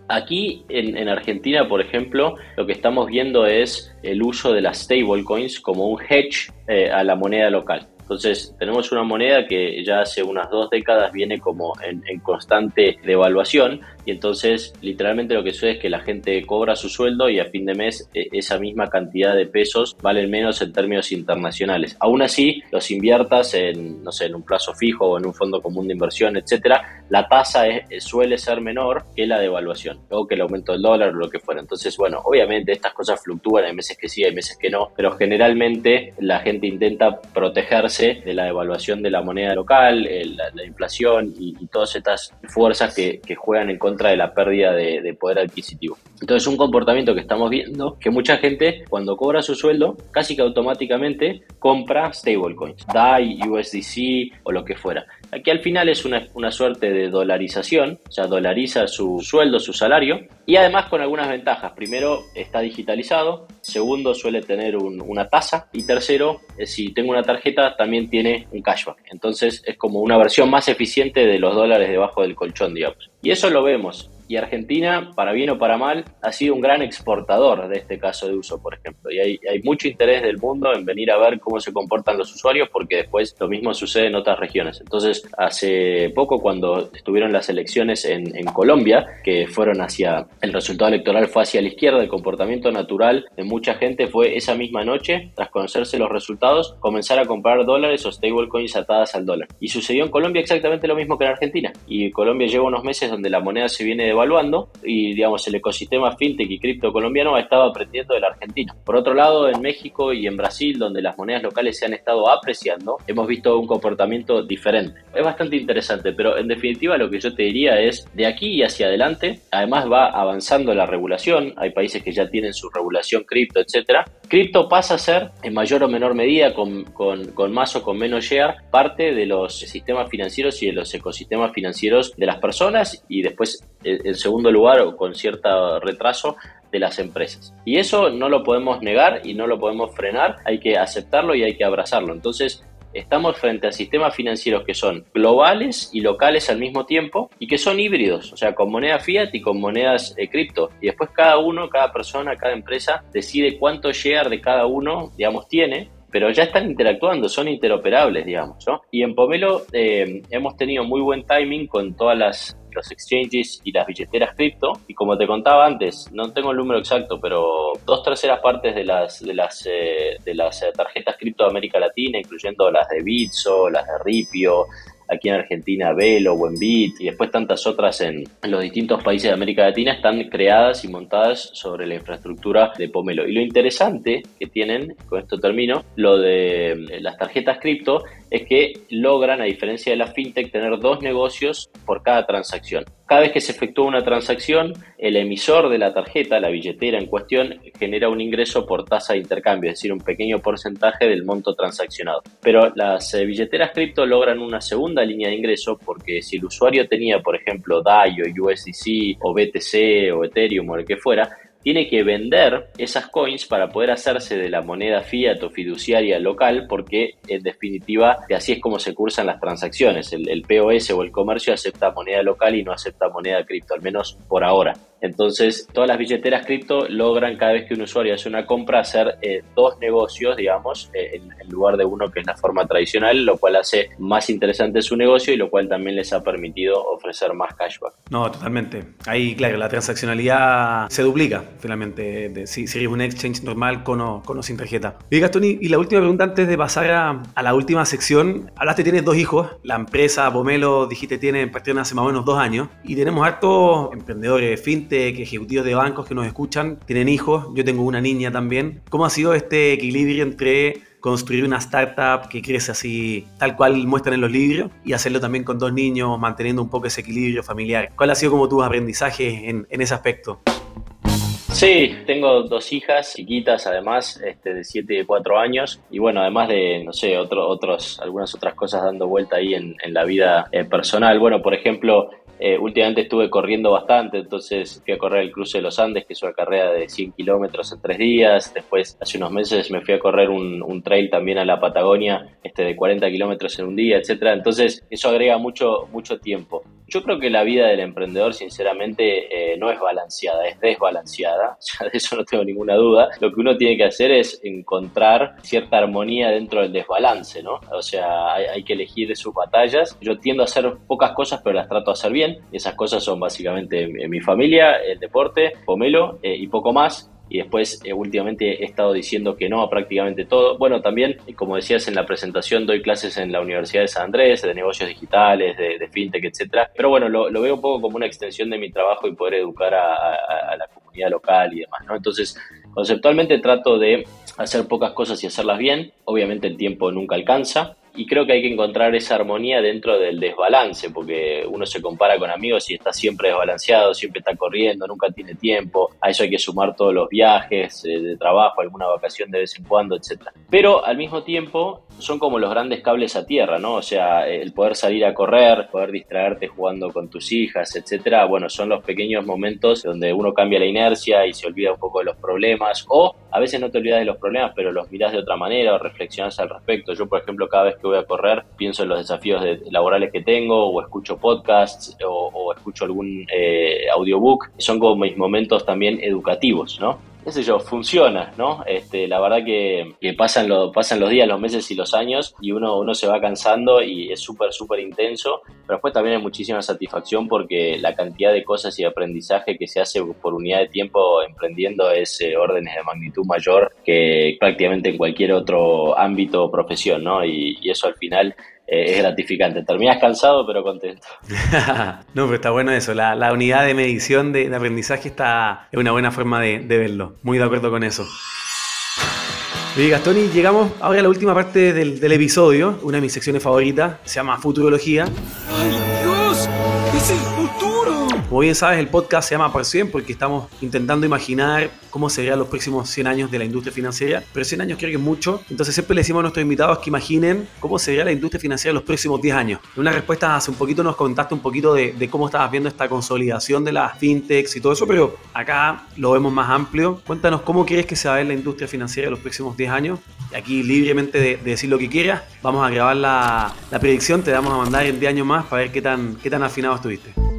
Speaker 3: Aquí en, Argentina, por ejemplo, lo que estamos viendo es el uso de las stablecoins como un hedge eh, a la moneda local. Entonces, tenemos una moneda que ya hace unas dos décadas viene como en, constante devaluación y entonces literalmente lo que sucede es que la gente cobra su sueldo y a fin de mes e, esa misma cantidad de pesos valen menos en términos internacionales. Aún así, los inviertas en, no sé, en un plazo fijo o en un fondo común de inversión, etcétera, la tasa suele ser menor que la devaluación o que el aumento del dólar o lo que fuera. Entonces, bueno, obviamente estas cosas fluctúan, hay meses que sí, hay meses que no, pero generalmente la gente intenta protegerse de la devaluación de la moneda local, la, inflación y, todas estas fuerzas que, juegan en contra de la pérdida de, poder adquisitivo. Entonces un comportamiento que estamos viendo que mucha gente cuando cobra su sueldo casi que automáticamente compra stablecoins, DAI, USDC o lo que fuera. Aquí al final es una, una, suerte de dolarización, o sea, dolariza su sueldo, su salario, y además con algunas ventajas. Primero, está digitalizado, segundo, suele tener una tasa, y tercero, eh, si tengo una tarjeta, también tiene un cashback. Entonces es como una versión más eficiente de los dólares debajo del colchón, digamos. Y eso lo vemos y Argentina, para bien o para mal, ha sido un gran exportador de este caso de uso, por ejemplo. Y hay, mucho interés del mundo en venir a ver cómo se comportan los usuarios, porque después lo mismo sucede en otras regiones. Entonces, hace poco, cuando estuvieron las elecciones en, en Colombia, que fueron hacia, el resultado electoral fue hacia la izquierda, el comportamiento natural de mucha gente fue esa misma noche, tras conocerse los resultados, comenzar a comprar dólares o stablecoins atadas al dólar. Y sucedió en Colombia exactamente lo mismo que en Argentina. Y Colombia lleva unos meses donde la moneda se viene de evaluando y digamos el ecosistema fintech y cripto colombiano ha estado aprendiendo del argentino. Por otro lado, en México y en Brasil, donde las monedas locales se han estado apreciando, hemos visto un comportamiento diferente. Es bastante interesante, pero en definitiva lo que yo te diría es de aquí y hacia adelante, además va avanzando la regulación, hay países que ya tienen su regulación cripto, etcétera. Cripto pasa a ser, en mayor o menor medida, con, con, con más o con menos share, parte de los sistemas financieros y de los ecosistemas financieros de las personas y después en segundo lugar o con cierto retraso de las empresas. Y eso no lo podemos negar y no lo podemos frenar, hay que aceptarlo y hay que abrazarlo. Entonces, estamos frente a sistemas financieros que son globales y locales al mismo tiempo y que son híbridos, o sea, con moneda fiat y con monedas eh, cripto. Y después cada uno, cada persona, cada empresa decide cuánto share de cada uno, digamos, tiene pero ya están interactuando, son interoperables, digamos, ¿no? Y en Pomelo eh, hemos tenido muy buen timing con todas las los exchanges y las billeteras cripto. Y como te contaba antes, no tengo el número exacto, pero dos terceras partes de las, de las, eh, de las tarjetas cripto de América Latina, incluyendo las de Bitso, las de Ripio, aquí en Argentina Velo, Buenbit y después tantas otras en, los distintos países de América Latina están creadas y montadas sobre la infraestructura de Pomelo. Y lo interesante que tienen, con esto termino, lo de eh, las tarjetas cripto es que logran, a diferencia de la fintech, tener dos negocios por cada transacción. Cada vez que se efectúa una transacción, el emisor de la tarjeta, la billetera en cuestión, genera un ingreso por tasa de intercambio, es decir, un pequeño porcentaje del monto transaccionado. Pero las eh, billeteras cripto logran una segunda línea de ingreso porque si el usuario tenía, por ejemplo, DAI o USDC o BTC o Ethereum o el que fuera, tiene que vender esas coins para poder hacerse de la moneda fiat o fiduciaria local, porque en definitiva así es como se cursan las transacciones. El, POS o el comercio acepta moneda local y no acepta moneda cripto, al menos por ahora. Entonces, todas las billeteras cripto logran cada vez que un usuario hace una compra hacer eh, dos negocios, digamos, eh, en, lugar de uno que es la forma tradicional, lo cual hace más interesante su negocio y lo cual también les ha permitido ofrecer más cashback.
Speaker 2: No, totalmente. Ahí, claro, la transaccionalidad se duplica finalmente de, si, si eres un exchange normal con o, con sin tarjeta. Y Gastón, y la última pregunta antes de pasar a, la última sección. Hablaste, tienes dos hijos. La empresa Pomelo, dijiste, tiene en hace más o menos dos años. Y tenemos hartos emprendedores, fintech ejecutivos de bancos que nos escuchan tienen hijos, yo tengo una niña también. ¿Cómo ha sido este equilibrio entre construir una startup que crece así, tal cual muestran en los libros, y hacerlo también con dos niños, manteniendo un poco ese equilibrio familiar? ¿Cuál ha sido como tus aprendizajes en, en ese aspecto?
Speaker 3: Sí, tengo dos hijas chiquitas, además, este, de 7 y de 4 años. Y bueno, además de, no sé, otro, otros, algunas otras cosas dando vuelta ahí en, en la vida eh, personal. Bueno, por ejemplo, eh, últimamente estuve corriendo bastante, entonces fui a correr el cruce de los Andes, que es una carrera de 100 kilómetros en tres días. Después, hace unos meses, me fui a correr un, un trail también a la Patagonia, este de 40 kilómetros en un día, etcétera. Entonces, eso agrega mucho, mucho tiempo. Yo creo que la vida del emprendedor, sinceramente, eh, no es balanceada, es desbalanceada, de eso no tengo ninguna duda. Lo que uno tiene que hacer es encontrar cierta armonía dentro del desbalance, ¿no? O sea, hay, hay que elegir sus batallas. Yo tiendo a hacer pocas cosas, pero las trato de hacer bien esas cosas son básicamente mi familia, el deporte, Pomelo eh, y poco más y después eh, últimamente he estado diciendo que no a prácticamente todo. Bueno, también, como decías en la presentación, doy clases en la Universidad de San Andrés, de negocios digitales, de, fintech, etcétera. Pero bueno, lo, veo un poco como una extensión de mi trabajo y poder educar a, la comunidad local y demás, ¿no? Entonces, conceptualmente trato de hacer pocas cosas y hacerlas bien. Obviamente el tiempo nunca alcanza, y creo que hay que encontrar esa armonía dentro del desbalance, porque uno se compara con amigos y está siempre desbalanceado, siempre está corriendo, nunca tiene tiempo, a eso hay que sumar todos los viajes eh, de trabajo, alguna vacación de vez en cuando, etc. Pero al mismo tiempo son como los grandes cables a tierra, ¿no? O sea, el poder salir a correr, poder distraerte jugando con tus hijas, etcétera, bueno, son los pequeños momentos donde uno cambia la inercia y se olvida un poco de los problemas, o a veces no te olvidas de los problemas, pero los miras de otra manera o reflexionas al respecto. Yo, por ejemplo, cada vez que voy a correr, pienso en los desafíos laborales que tengo, o escucho podcasts, o, escucho algún eh, audiobook. Son como mis momentos también educativos, ¿no? Qué sé yo, funciona, ¿no? Este, la verdad que, pasan, lo, pasan los días, los meses y los años y uno, uno se va cansando y es súper, súper intenso, pero después también hay muchísima satisfacción porque la cantidad de cosas y aprendizaje que se hace por unidad de tiempo emprendiendo es eh, órdenes de magnitud mayor que prácticamente en cualquier otro ámbito o profesión, ¿no? Y, y eso al final eh, es gratificante. Terminas cansado, pero contento.
Speaker 2: no, pero está bueno eso. La, unidad de medición de, aprendizaje está, es una buena forma de, verlo. Muy de acuerdo con eso. Oye, Gastón, y llegamos ahora a la última parte del, del, episodio, una de mis secciones favoritas, se llama Futurología.
Speaker 4: ¡Ay,
Speaker 2: Como bien sabes, el podcast se llama Por 100 porque estamos intentando imaginar cómo serían los próximos 100 años de la industria financiera, pero 100 años creo que es mucho, entonces siempre le decimos a nuestros invitados que imaginen cómo sería la industria financiera en los próximos 10 años. En una respuesta hace un poquito nos contaste un poquito de, cómo estabas viendo esta consolidación de las fintechs y todo eso, pero acá lo vemos más amplio. Cuéntanos cómo crees que se va a ver la industria financiera en los próximos 10 años. Aquí libremente de, decir lo que quieras, vamos a grabar la, la predicción, te vamos a mandar en 10 años más para ver qué tan, qué tan afinado estuviste.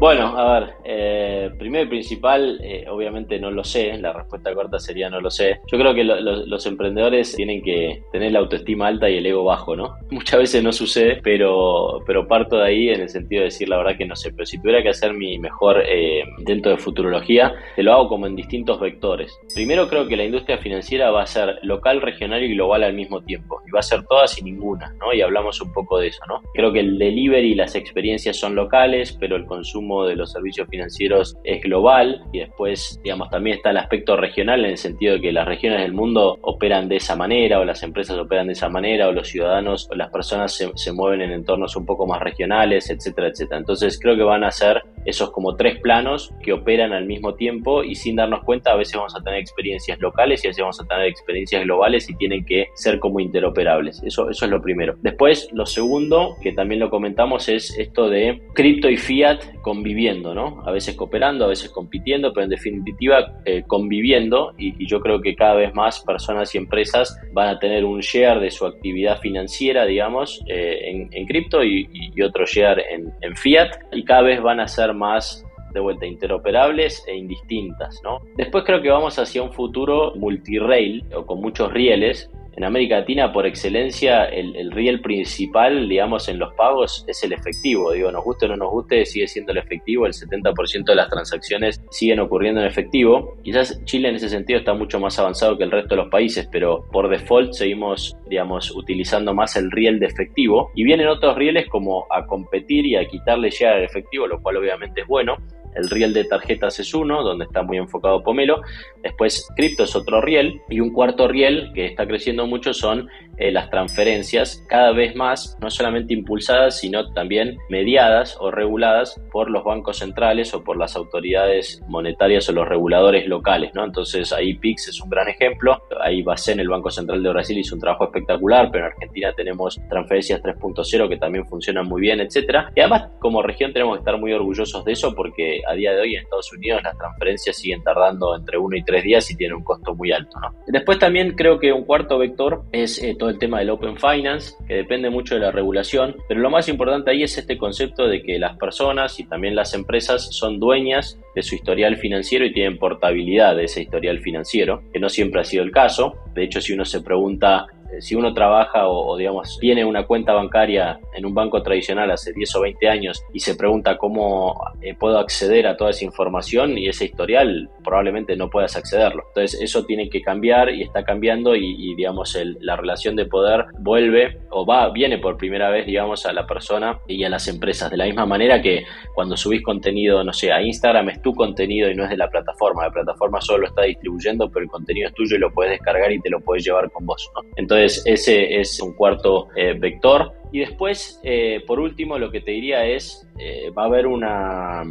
Speaker 3: Bueno, a ver, eh, primero y principal, eh, obviamente no lo sé, la respuesta corta sería no lo sé. Yo creo que los emprendedores tienen que tener la autoestima alta y el ego bajo, ¿no? Muchas veces no sucede, pero, pero parto de ahí en el sentido de decir la verdad que no sé, pero si tuviera que hacer mi mejor eh, intento de futurología, te lo hago como en distintos vectores. Primero creo que la industria financiera va a ser local, regional y global al mismo tiempo, y va a ser todas y ninguna, ¿no? Y hablamos un poco de eso, ¿no? Creo que el delivery y las experiencias son locales, pero el consumo de los servicios financieros es global, y después, digamos, también está el aspecto regional en el sentido de que las regiones del mundo operan de esa manera, o las empresas operan de esa manera, o los ciudadanos o las personas se, se mueven en entornos un poco más regionales, etcétera, etcétera. Entonces creo que van a ser esos como tres planos que operan al mismo tiempo y sin darnos cuenta a veces vamos a tener experiencias locales y a veces vamos a tener experiencias globales y tienen que ser como interoperables. Eso, eso es lo primero. Después, lo segundo, que también lo comentamos, es esto de cripto y fiat conviviendo, ¿no? A veces cooperando, a veces compitiendo, pero en definitiva eh, conviviendo y, yo creo que cada vez más personas y empresas van a tener un share de su actividad financiera, digamos, eh, en, cripto y, otro share en, fiat y cada vez van a ser más de vuelta interoperables e indistintas, ¿no? Después creo que vamos hacia un futuro multirail o con muchos rieles en América Latina, por excelencia, el, riel principal, digamos, en los pagos es el efectivo. Digo, nos guste o no nos guste, sigue siendo el efectivo. El 70% de las transacciones siguen ocurriendo en efectivo. Quizás Chile en ese sentido está mucho más avanzado que el resto de los países, pero por default seguimos, digamos, utilizando más el riel de efectivo. Y vienen otros rieles como a competir y a quitarle ya el efectivo, lo cual obviamente es bueno. El riel de tarjetas es uno, donde está muy enfocado Pomelo. Después, cripto es otro riel. Y un cuarto riel que está creciendo mucho son eh, las transferencias, cada vez más, no solamente impulsadas, sino también mediadas o reguladas por los bancos centrales o por las autoridades monetarias o los reguladores locales. ¿no? Entonces, ahí PIX es un gran ejemplo. Ahí en el Banco Central de Brasil, hizo un trabajo espectacular, pero en Argentina tenemos transferencias 3.0 que también funcionan muy bien, etcétera. Y además, como región, tenemos que estar muy orgullosos de eso porque a día de hoy en Estados Unidos las transferencias siguen tardando entre uno y tres días y tienen un costo muy alto. ¿no? Después también creo que un cuarto vector es eh, todo el tema del Open Finance, que depende mucho de la regulación, pero lo más importante ahí es este concepto de que las personas y también las empresas son dueñas de su historial financiero y tienen portabilidad de ese historial financiero, que no siempre ha sido el caso. De hecho, si uno se pregunta si uno trabaja o, digamos tiene una cuenta bancaria en un banco tradicional hace 10 o 20 años y se pregunta cómo eh, puedo acceder a toda esa información y ese historial, probablemente no puedas accederlo. Entonces eso tiene que cambiar y está cambiando y, digamos la relación de poder vuelve o va, viene por primera vez digamos a la persona y a las empresas. De la misma manera que cuando subís contenido, no sé, a Instagram es tu contenido y no es de la plataforma. La plataforma solo lo está distribuyendo, pero el contenido es tuyo y lo puedes descargar y te lo puedes llevar con vos. Entonces entonces, ese es un cuarto eh, vector. Y después, eh, por último, lo que te diría es, eh, va a haber una,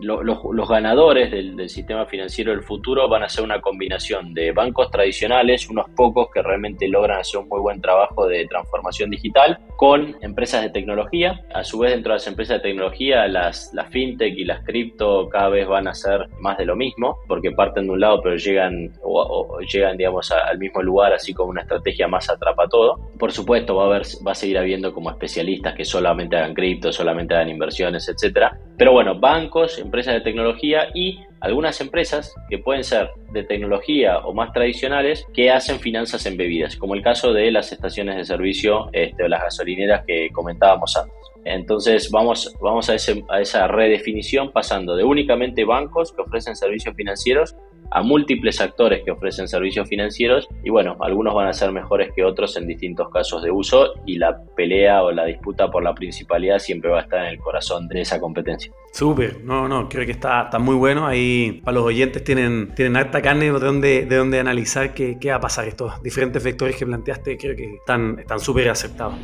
Speaker 3: los ganadores del, sistema financiero del futuro van a ser una combinación de bancos tradicionales, unos pocos que realmente logran hacer un muy buen trabajo de transformación digital, con empresas de tecnología. A su vez, dentro de las empresas de tecnología, las, fintech y las cripto cada vez van a ser más de lo mismo, porque parten de un lado pero llegan, o, llegan digamos, al mismo lugar, así como una estrategia más atrapa todo. Por supuesto, va a, haber, va a seguir habiendo como especialistas que solamente hagan cripto, solamente hagan inversiones, etcétera. Pero bueno, bancos, empresas de tecnología y algunas empresas que pueden ser de tecnología o más tradicionales que hacen finanzas en bebidas, como el caso de las estaciones de servicio este, o las gasolineras que comentábamos antes. Entonces vamos, vamos a, a esa redefinición pasando de únicamente bancos que ofrecen servicios financieros a múltiples actores que ofrecen servicios financieros y bueno, algunos van a ser mejores que otros en distintos casos de uso y la pelea o la disputa por la principalidad siempre va a estar en el corazón de esa competencia.
Speaker 2: Súper, no, no, creo que está, está muy bueno. Ahí para los oyentes tienen, tienen harta carne de donde, de donde analizar qué, qué va a pasar. Estos diferentes vectores que planteaste creo que están súper aceptados.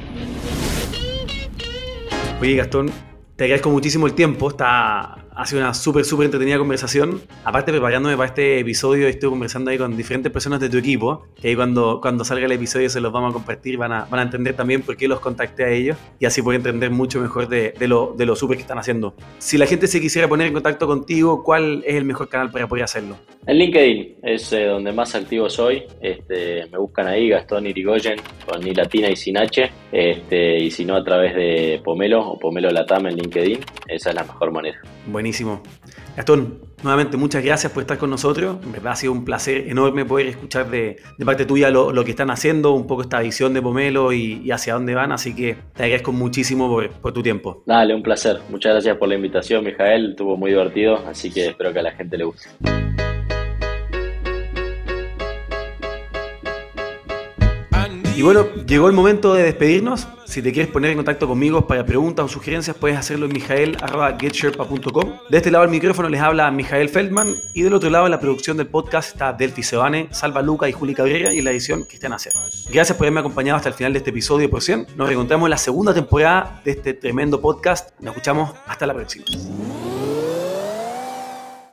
Speaker 2: Oye, Gastón, te agradezco muchísimo el tiempo. Está, ha sido una súper, súper entretenida conversación. Aparte, preparándome para este episodio, estoy conversando ahí con diferentes personas de tu equipo, que ahí cuando, cuando salga el episodio se los vamos a compartir, van a, van a entender también por qué los contacté a ellos y así pueden entender mucho mejor de, de lo, de lo súper que están haciendo. Si la gente se quisiera poner en contacto contigo, ¿cuál es el mejor canal para poder hacerlo?
Speaker 3: En LinkedIn es eh, donde más activo soy. Este, me buscan ahí, Gastón Irigoyen, con I latina y sin H, este, y si no a través de Pomelo o Pomelo Latam en LinkedIn, esa es la mejor manera.
Speaker 2: Buenísimo. Gastón, nuevamente muchas gracias por estar con nosotros. En verdad ha sido un placer enorme poder escuchar de, parte tuya lo, que están haciendo, un poco esta visión de Pomelo y, hacia dónde van. Así que te agradezco muchísimo por, por, tu tiempo.
Speaker 3: Dale, un placer. Muchas gracias por la invitación, Mijael. Estuvo muy divertido, así que espero que a la gente le guste.
Speaker 2: Y bueno, llegó el momento de despedirnos. Si te quieres poner en contacto conmigo para preguntas o sugerencias, puedes hacerlo en mijael.getsherpa.com. De este lado del micrófono les habla Mijael Feldman y del otro lado la producción del podcast está Delphi Sebane, Salva Luca y Juli Cabrera y la edición Cristian Acer. Gracias por haberme acompañado hasta el final de este episodio por 100. Nos reencontramos en la segunda temporada de este tremendo podcast. Nos escuchamos hasta la próxima.